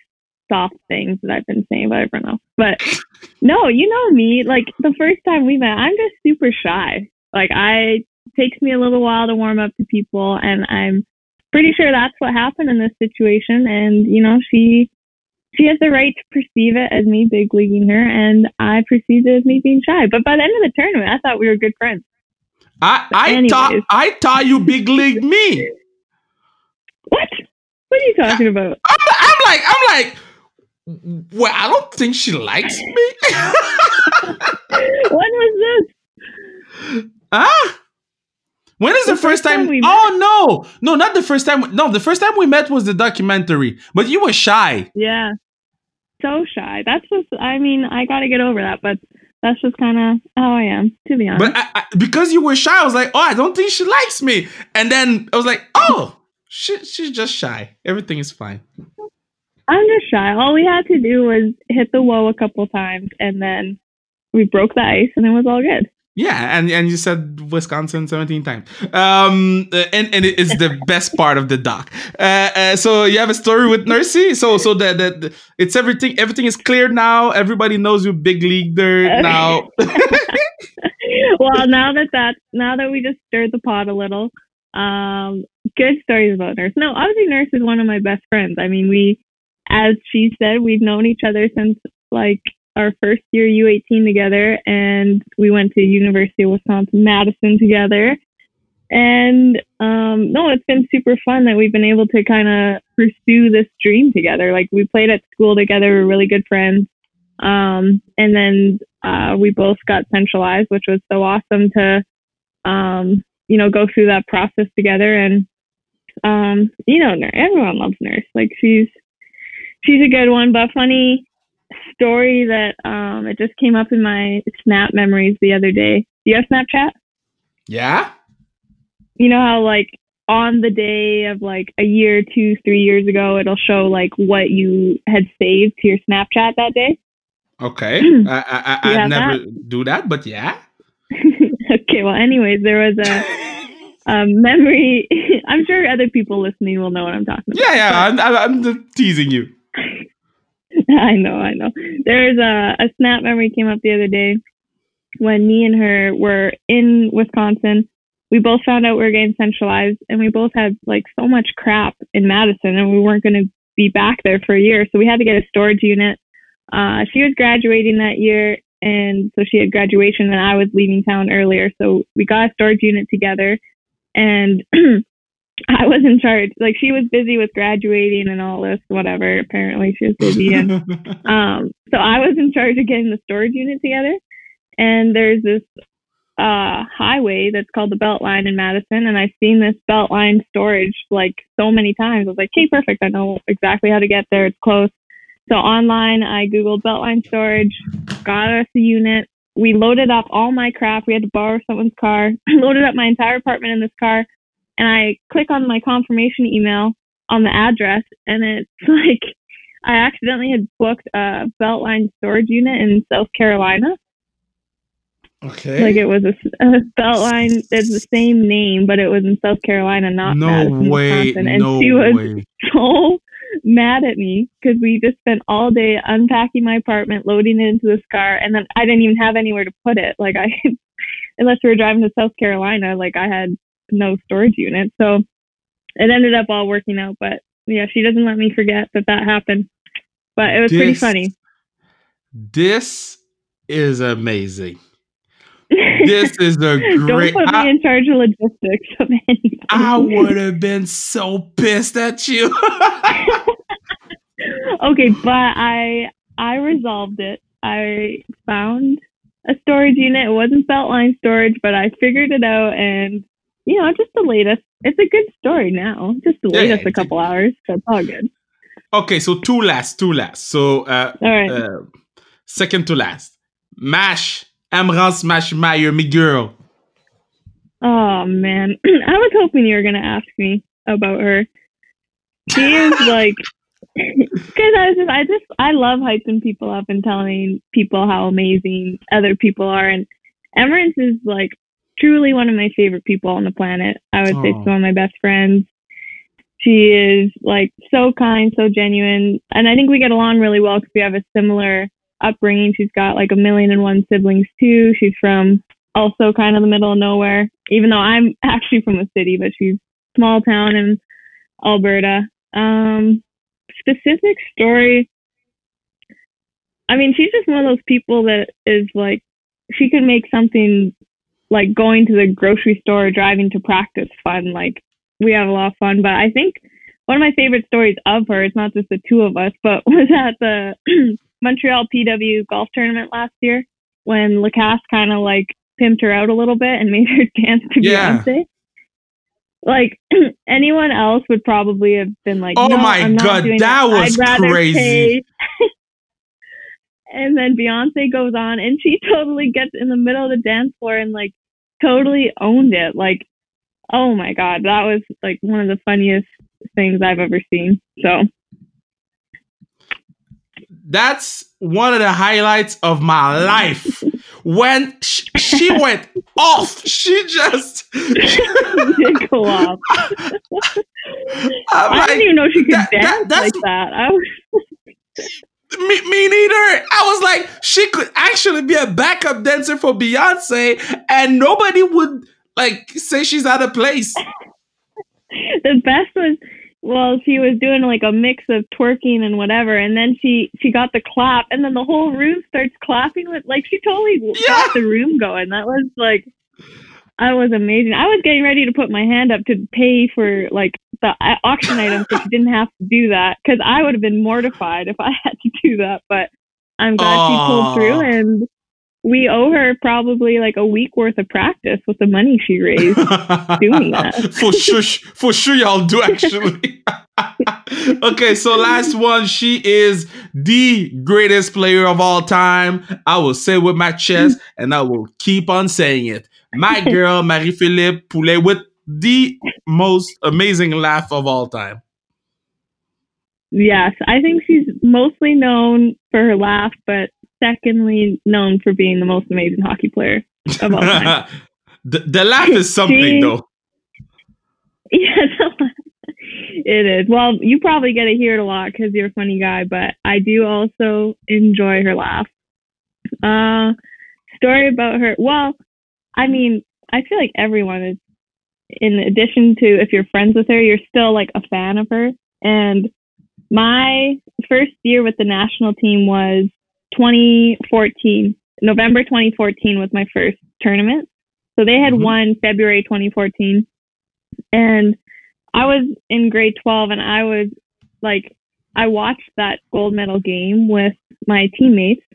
soft things that I've been saying about everyone else. But no, you know me. Like the first time we met, I'm just super shy. Like I takes me a little while to warm up to people, and I'm pretty sure that's what happened in this situation. And you know, she she has the right to perceive it as me big leaguing her, and I perceived it as me being shy. But by the end of the tournament, I thought we were good friends. I, I Anyways. thought I thought you big league me. What? What are you talking about? I'm, I'm like I'm like. Well, I don't think she likes me. when was this? ah. When is the, The first first time time? we met. oh no, no, not the first time. No, the first time we met was the documentary. But you were shy. Yeah. So shy. That's just, I mean, I got to get over that, but that's just kind of how I am, to be honest. But I, I, because you were shy, I was like, oh, I don't think she likes me. And then I was like, oh, she, she's just shy. Everything is fine. I'm just shy. All we had to do was hit the whoa a couple times, and then we broke the ice, and it was all good. Yeah, and, and you said Wisconsin 17 times. Um, uh, and, and it is the best part of the doc. Uh, uh, so you have a story with Nursey. So so that that it's everything everything is clear now. Everybody knows you big league leaguer now. well, now that that now that we just stirred the pot a little, um, good stories about Nurse. No, obviously Nurse is one of my best friends. I mean, we, as she said, we've known each other since like our first year U18 together, and we went to University of Wisconsin Madison together. And um, no, it's been super fun that we've been able to kind of pursue this dream together. Like we played at school together, we're really good friends. Um, and then uh, we both got centralized, which was so awesome to, um, you know, go through that process together. And um, you know, everyone loves Nurse. Like she's she's a good one. But funny story that um, it just came up in my Snap memories the other day. Do you have Snapchat? yeah. You know how like on the day of like a year, two, three years ago, it'll show like what you had saved to your Snapchat that day. Okay. I I, I, never do that, but yeah. okay, well, anyways, there was a, a memory. I'm sure other people listening will know what I'm talking about. Yeah, yeah. I'm, I'm, I'm teasing you. I know, I know. There's a, a snap memory came up the other day when me and her were in Wisconsin. We both found out we were getting centralized, and we both had like so much crap in Madison, and we weren't going to be back there for a year, so we had to get a storage unit. Uh, she was graduating that year, and so she had graduation, and I was leaving town earlier, so we got a storage unit together, and I was in charge. Like she was busy with graduating and all this, whatever. Apparently, she was busy, and um, so I was in charge of getting the storage unit together. And there's this uh, highway that's called the Beltline in Madison, and I've seen this Beltline storage like so many times. I was like, "Okay, perfect. I know exactly how to get there. It's close." So online, I googled Beltline storage, got us a unit. We loaded up all my crap. We had to borrow someone's car. loaded up my entire apartment in this car, and I click on my confirmation email, on the address, and it's like I accidentally had booked a Beltline storage unit in South Carolina. Okay. Like it was a, a Beltline. It's the same name, but it was in South Carolina, not no Madison, way. Wisconsin. And No she was way. so mad at me because we just spent all day unpacking my apartment, loading it into this car, and then I didn't even have anywhere to put it. Like I, unless we were driving to South Carolina, like I had no storage unit. So it ended up all working out. But yeah, she doesn't let me forget that that happened. But it was pretty funny. This is amazing. This is a great. Don't put me I, in charge of logistics of anything. I would have been so pissed at you. okay, but I I resolved it. I found a storage unit. It wasn't Beltline storage, but I figured it out and you know, just delayed us. It's a good story now. Just delayed Yeah, us a couple hours. That's all good. okay, so two last, two last. So uh, All right. uh second to last. Mash, Emerance Maschmeyer, me girl. oh man. I was hoping you were gonna ask me about her. She is like because I was just I just I love hyping people up and telling people how amazing other people are and Emerance is like truly one of my favorite people on the planet. I would say she's one of my best friends. She is like so kind, so genuine, and I think we get along really well because we have a similar upbringing. She's got like a million and one siblings too. She's from also kind of the middle of nowhere, even though I'm actually from a city, but she's small town in Alberta. Um, specific story. I mean, she's just one of those people that is like, she can make something like going to the grocery store, or driving to practice fun. Like, we have a lot of fun. But I think one of my favorite stories of her, it's not just the two of us, but was at the Montreal PW golf tournament last year when Lacasse kind of like pimped her out a little bit and made her dance to Yeah. Beyonce. Like anyone else would probably have been like, Oh "No, my God, doing that was crazy. and then Beyonce goes on, and she totally gets in the middle of the dance floor and like totally owned it. Like, oh my god, that was like one of the funniest things I've ever seen. So That's one of the highlights of my life. When sh- she went off, she just. did go off. I like, didn't even know she could that- that- dance that's- like that. I was Me, me neither. I was like, she could actually be a backup dancer for Beyonce, and nobody would like say she's out of place. the best was well she was doing like a mix of twerking and whatever and then she she got the clap and then the whole room starts clapping with like she totally Yeah. got the room going that was like I was amazing. I was getting ready to put my hand up to pay for like the auction items, so she didn't have to do that because I would have been mortified if I had to do that. But I'm glad she pulled through, and we owe her probably like a week worth of practice with the money she raised. Doing that. for sure, for sure, y'all do actually. okay, so last one. She is the greatest player of all time. I will say with my chest, and I will keep on saying it. My girl, Marie-Philip Poulin, with the most amazing laugh of all time. Yes, I think she's mostly known for her laugh, but secondly known for being the most amazing hockey player of all time. the, the laugh is something, She- though. yes, it is. Well, you probably get to hear it a lot because you're a funny guy, but I do also enjoy her laugh. Uh, story about her. Well, I mean, I feel like everyone is. In addition to if you're friends with her, you're still like a fan of her. And my first year with the national team was 2014. November 2014 was my first tournament. So they had Mhm. won February 2014. And I was in grade 12 and I was like, I watched that gold medal game with my teammates.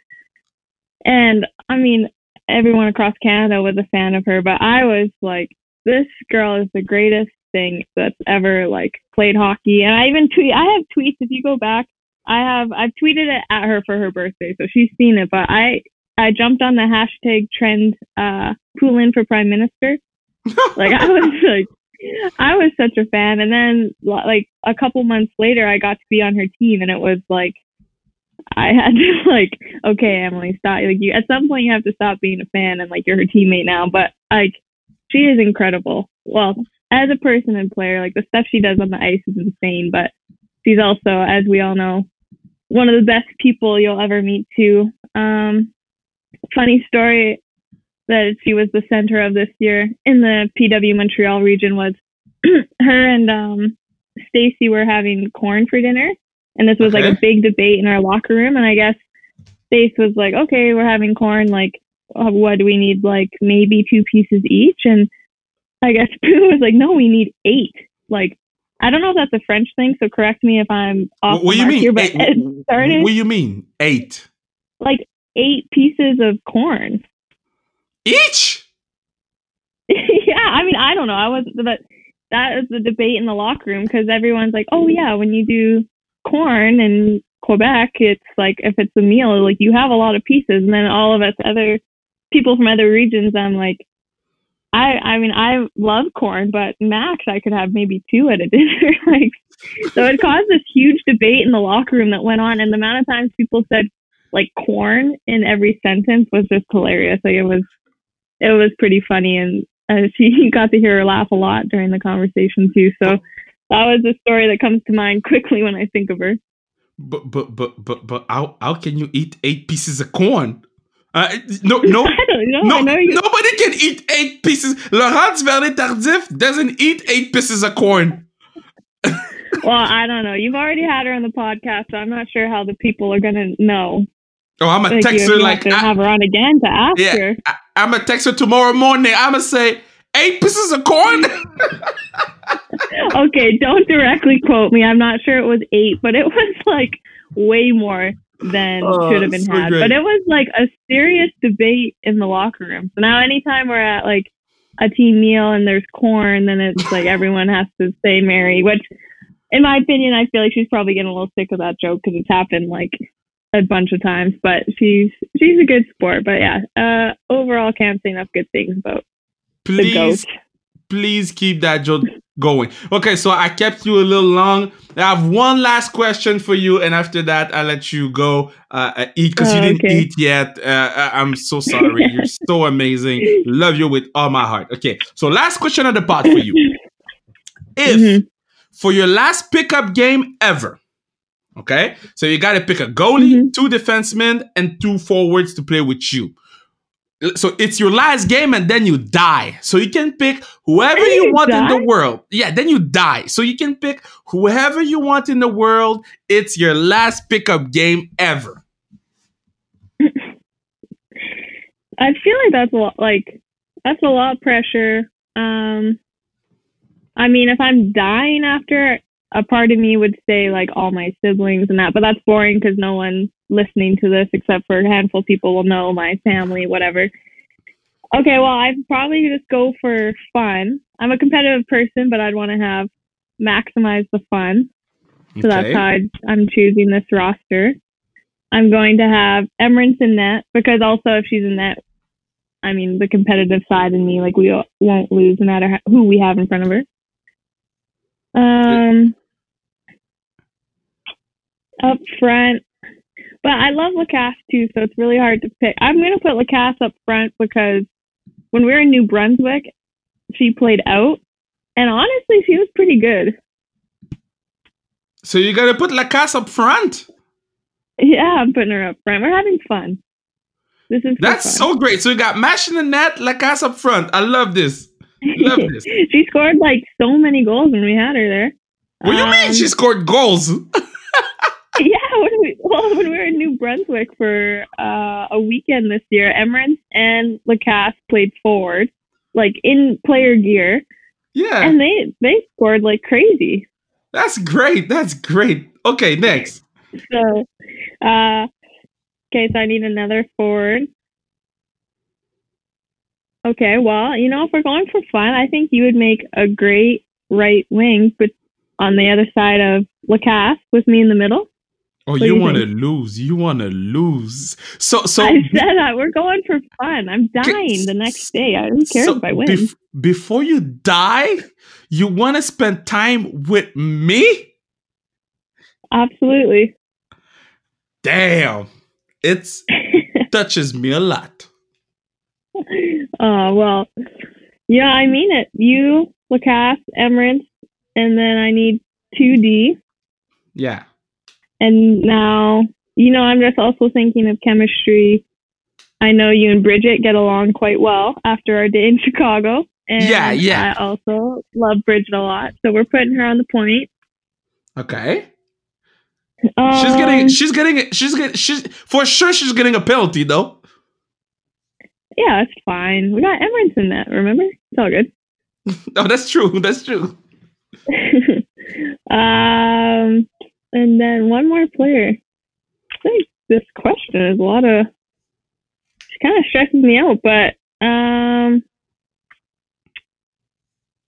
And I mean, everyone across Canada was a fan of her, but I was like, this girl is the greatest thing that's ever like played hockey. And I even tweet, I have tweets. If you go back, I have, I've tweeted it at her for her birthday. So she's seen it, but I, I jumped on the hashtag trend, uh, Poulin for prime minister. Like I was like, I was such a fan. And then, like, a couple months later, I got to be on her team, and it was like, I had to, like, okay, Emily, stop. Like, you, at some point, you have to stop being a fan, and, like, you're her teammate now. But, like, she is incredible. Well, as a person and player, like, the stuff she does on the ice is insane, but she's also, as we all know, one of the best people you'll ever meet, too. Um, funny story that she was the center of this year in the PW Montreal region was her and um, Stacy were having corn for dinner, and this was okay. like a big debate in our locker room. And I guess Stace was like, "Okay, we're having corn. Like, what do we need? Like maybe two pieces each." And I guess Pooh was like, "No, we need eight. Like, I don't know if that's a French thing, so correct me if I'm off. What do you mean? Here, but eight, it started. What do you mean eight? Like eight pieces of corn. Each? yeah, I mean, I don't know. I wasn't, but that is the debate in the locker room because everyone's like, oh, yeah, when you do corn in Quebec, it's like if it's a meal, like you have a lot of pieces. And then all of us other people from other regions, I'm like, I I mean I love corn, but max I could have maybe two at a dinner. like so it caused this huge debate in the locker room that went on and the amount of times people said like corn in every sentence was just hilarious. Like it was it was pretty funny, and uh, she got to hear her laugh a lot during the conversation too. So that was a story that comes to mind quickly when I think of her. But but but but but how how can you eat eight pieces of corn? Uh, no, no, no, nobody can eat eight pieces. Laurence Vernet Tardif doesn't eat eight pieces of corn. well, I don't know. You've already had her on the podcast, so I'm not sure how the people are going to know. Oh, I'm a like text her like to have her on again to ask yeah, her. I, I'm a text her tomorrow morning. I'm gonna say eight pieces of corn. okay, don't directly quote me. I'm not sure it was eight, but it was like way more than oh, should have been so had. Great. But it was like a serious debate in the locker room. So now, anytime we're at like a team meal and there's corn, then it's like everyone has to say Mary, which, in my opinion, I feel like she's probably getting a little sick of that joke because it's happened like a bunch of times, but she's she's a good sport. But yeah, uh, overall, can't say enough good things about please, please keep that joke going. Okay, so I kept you a little long. I have one last question for you, and after that, I'll let you go uh, uh eat because oh, you didn't okay. eat yet. Uh, I'm so sorry. You're so amazing. Love you with all my heart. Okay, so last question of the pot for you. If mm-hmm. for your last pickup game ever, Okay, so you got to pick a goalie, mm-hmm. two defensemen, and two forwards to play with you. So it's your last game, and then you die. So you can pick whoever you, you want die? in the world. Yeah, then you die. So you can pick whoever you want in the world. It's your last pickup game ever. I feel like that's a lot. Like that's a lot of pressure. Um, I mean, if I'm dying after, a part of me would say like all my siblings and that, but that's boring because no one listening to this except for a handful of people will know my family, whatever. Okay, well, I'd probably just go for fun. I'm a competitive person, but I'd want to have maximize the fun. So okay. that's how i am choosing this roster. I'm going to have Emerance in net because also if she's in net, I mean the competitive side in me, like we won't lose no matter who we have in front of her. Um, up front. But I love Lacasse too, so it's really hard to pick. I'm going to put Lacasse up front because when we were in New Brunswick, she played out, and honestly, she was pretty good. So you got to put Lacasse up front. Yeah, I'm putting her up front. We're having fun. This is that's so great. So you got Mash in the net, Lacasse up front. I love this. Love this. she scored like so many goals when we had her there. What do you um, mean she scored goals? yeah, when we well when we were in New Brunswick for uh, a weekend this year, Emerance and Lacasse played forward, like in player gear. Yeah, and they they scored like crazy. That's great. That's great. Okay, next. So, uh, okay, so I need another forward. Okay, well, you know, if we're going for fun, I think you would make a great right wing, but on the other side of Lacasse with me in the middle. Oh, you, you want to lose? You want to lose? So, so I said that we're going for fun. I'm dying the next day. I don't care so if I win. Bef- before you die, You want to spend time with me? Absolutely. Damn. It's touches me a lot. Oh well, yeah, I mean it. You, Lacasse, Emerance, and then I need two D. Yeah. And now, you know, I'm just also thinking of chemistry. I know you and Brigette get along quite well after our day in Chicago. And Yeah, yeah. I also love Brigette a lot. So we're putting her on the point. Okay. She's getting Um, she's getting she's getting she's for sure she's getting a penalty though. Yeah, it's fine. We got Emerance in that, remember? It's all good. Oh, that's true. That's true. um, and then one more player. I think this question is a lot of. She kind of stresses me out, but um,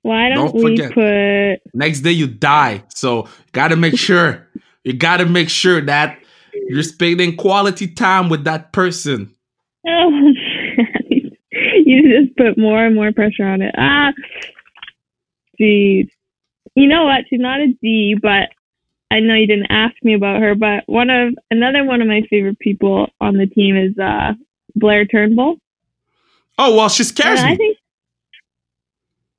why don't, Don't we put? Next day you die. So gotta make sure. You gotta make sure that you're spending quality time with that person. Oh, you just put more and more pressure on it. Ah, geez. You know what? She's not a D, but I know you didn't ask me about her. But one of another one of my favorite people on the team is uh, Blayre Turnbull. Oh well, she scares And I me. think.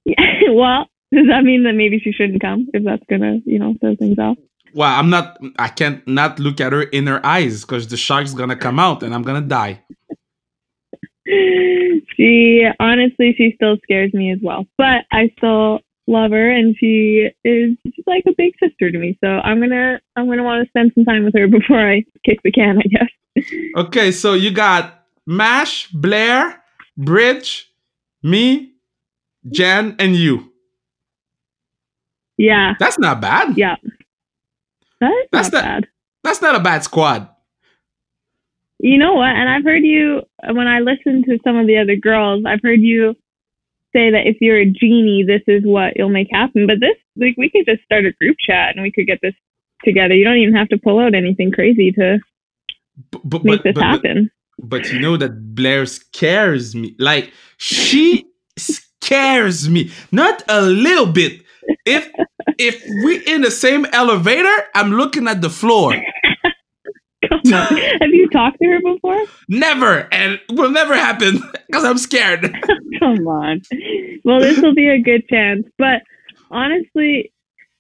Yeah, well, does that mean that maybe she shouldn't come if that's gonna, you know, throw things off? Well, I'm not. I can't not look at her in her eyes because the shark's gonna come out and I'm gonna die. she honestly, she still scares me as well, but I still love her, and she is she's like a big sister to me. So I'm gonna I'm gonna want to spend some time with her before I kick the can, I guess. Okay, so you got Mash, Blayre, Bridge, me, Jen, and you. Yeah, That's not bad. yeah, that's, That's not the- bad. That's not a bad squad. You know what? And I've heard you when I listen to some of the other girls. I've heard you say that if you're a genie, this is what you'll make happen. But this, like, we could just start a group chat and we could get this together. You don't even have to pull out anything crazy to B- but, make but, this but, but, happen. but you know that Blayre scares me. Like she scares me. Not a little bit. If if we in the same elevator, I'm looking at the floor. Have you talked to her before? Never, and will never happen because I'm scared. Come on. Well, this will be a good chance. But honestly,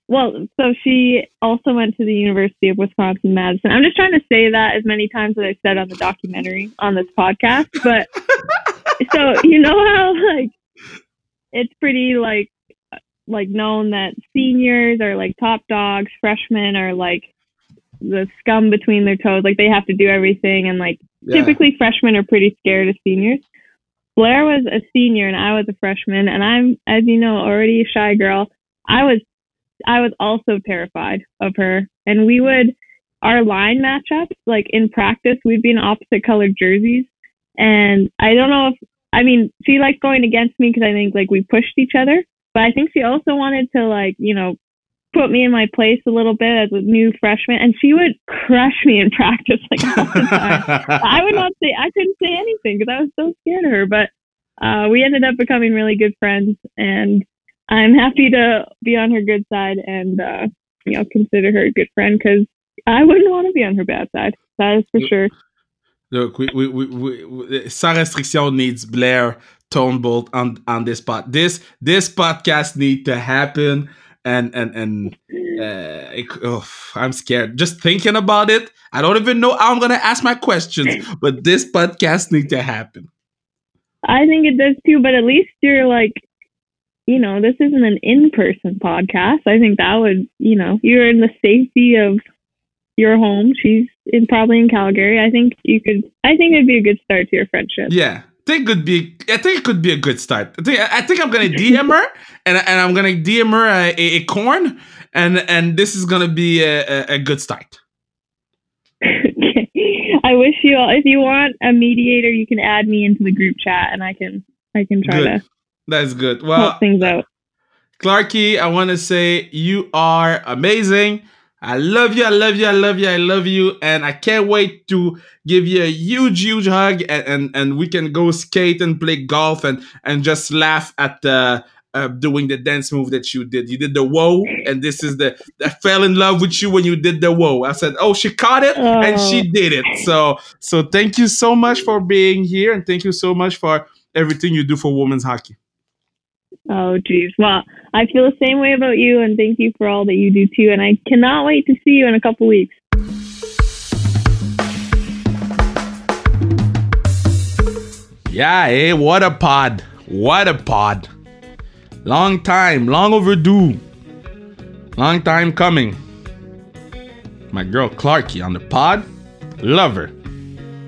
well, so she also went to the University of Wisconsin Madison. I'm just trying to say that as many times as I said on the documentary on this podcast. But so you know how like it's pretty like like known that seniors are like top dogs, freshmen are like the scum between their toes. Like they have to do everything and like Yeah. typically freshmen are pretty scared of seniors. Blayre was a senior and I was a freshman and I'm as you know already a shy girl. I was I was also terrified of her and we would our line matchups like in practice we'd be in opposite colored jerseys and I don't know if I mean she liked going against me because I think like we pushed each other but I think she also wanted to like you know put me in my place a little bit as a new freshman and she would crush me in practice like all the time. I would not say I couldn't say anything because I was so scared of her. But uh, we ended up becoming really good friends, and I'm happy to be on her good side and uh, you know consider her a good friend because I wouldn't want to be on her bad side. That is for sure. Look, we, we, we, we, we Sans Restriction needs Blayre Turnbull on on this pod. This this podcast need to happen, and and and uh, it, oh, I'm scared just thinking about it. I don't even know how I'm gonna ask my questions, but this podcast needs to happen. I think it does too, but at least you're like, you know, this isn't an in-person podcast. I think that would, you know, you're in the safety of your home. She's in probably in Calgary. I think you could. I think it'd be a good start to your friendship. Yeah, think could be. I think it could be a good start. I think I think I'm gonna DM her, and and I'm gonna DM her a, a, a corn, and and this is gonna be a, a, a good start. okay. I wish you all. If you want a mediator, you can add me into the group chat, and I can I can try Good. to That's good. Well, help things out. Clarky, I want to say you are amazing. I love you. I love you. I love you. I love you. And I can't wait to give you a huge, huge hug and, and, and we can go skate and play golf and, and just laugh at the uh, doing the dance move that you did. You did the whoa, and this is the I fell in love with you when you did the whoa. I said, oh, she caught it oh. and she oh. did it. So so thank you so much for being here, and thank you so much for everything you do for women's hockey. Oh, geez. Well, I feel the same way about you, and thank you for all that you do too. And I cannot wait to see you in a couple weeks. Yeah, hey, what a pod. What a pod. Long time, long overdue. Long time coming. My girl Clarky on the pod. Love her.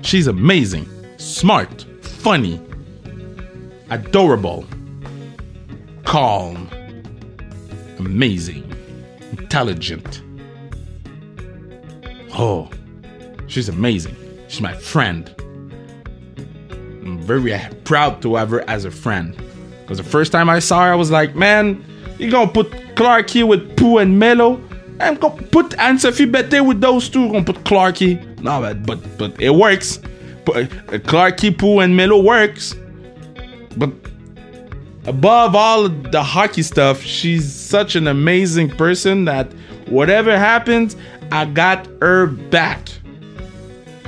She's amazing, smart, funny, adorable, calm, amazing, intelligent. Oh, she's amazing. She's my friend. I'm very proud to have her as a friend. Because the first time I saw her, I was like, man, you gonna put Clarky with Pooh and Melo? I'm gonna put Ann-Sophie Bettez with those two. I'm Gonna put Clarky. No, but but but it works. But uh, Clarky, Pooh, and Melo works. But above all the hockey stuff, she's such an amazing person that whatever happens, I got her back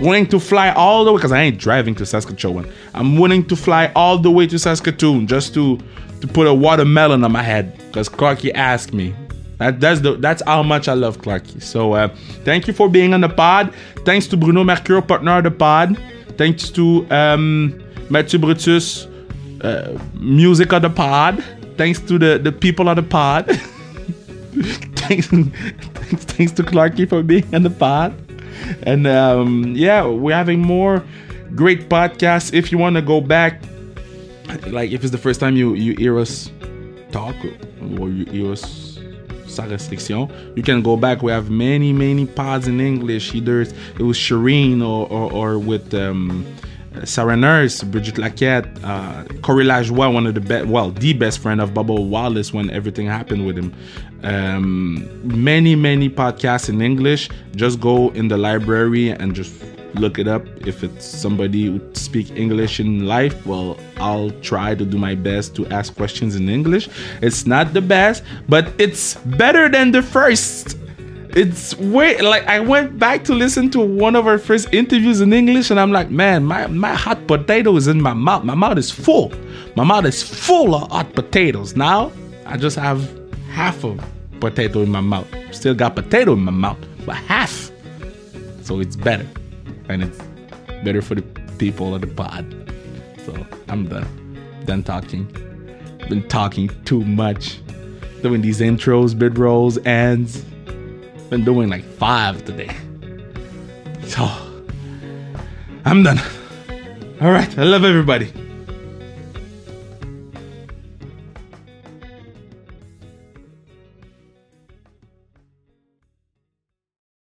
willing to fly all the way because I ain't driving to Saskatchewan. I'm willing to fly all the way to Saskatoon just to to put a watermelon on my head because Clarky asked me. That, that's the that's how much I love Clarky. So uh, thank you for being on the pod. Thanks to Bruno Mercure, partner of the pod. Thanks to um, Mathieu Brutus, uh, music of the pod. Thanks to the, the people of the pod. thanks, thanks, thanks to Clarky for being on the pod and um, yeah, we're having more great podcasts. If you want to go back, like if it's the first time you you hear us talk or you hear us sans restriction, you can go back. We have many many pods in English. Either it was Shireen or or, or with. Um, Sarah Nurse, Brigette Lacquette, uh, Corey Lajoie, one of the best, well, the best friend of Bubba Wallace when everything happened with him. Um, many, many podcasts in English. Just go in the library and just look it up. If it's somebody who speak English in life, well, I'll try to do my best to ask questions in English. It's not the best, but it's better than the first it's way like I went back to listen to one of our first interviews in English, and I'm like, man, my my hot potato is in my mouth. My mouth is full. My mouth is full of hot potatoes. Now I just have half of potato in my mouth. Still got potato in my mouth, but half. So it's better, and it's better for the people of the pod. So I'm done. Done talking. Been talking too much. Doing these intros, bid rolls, ends been doing like five today. So I'm done. All right. I love everybody.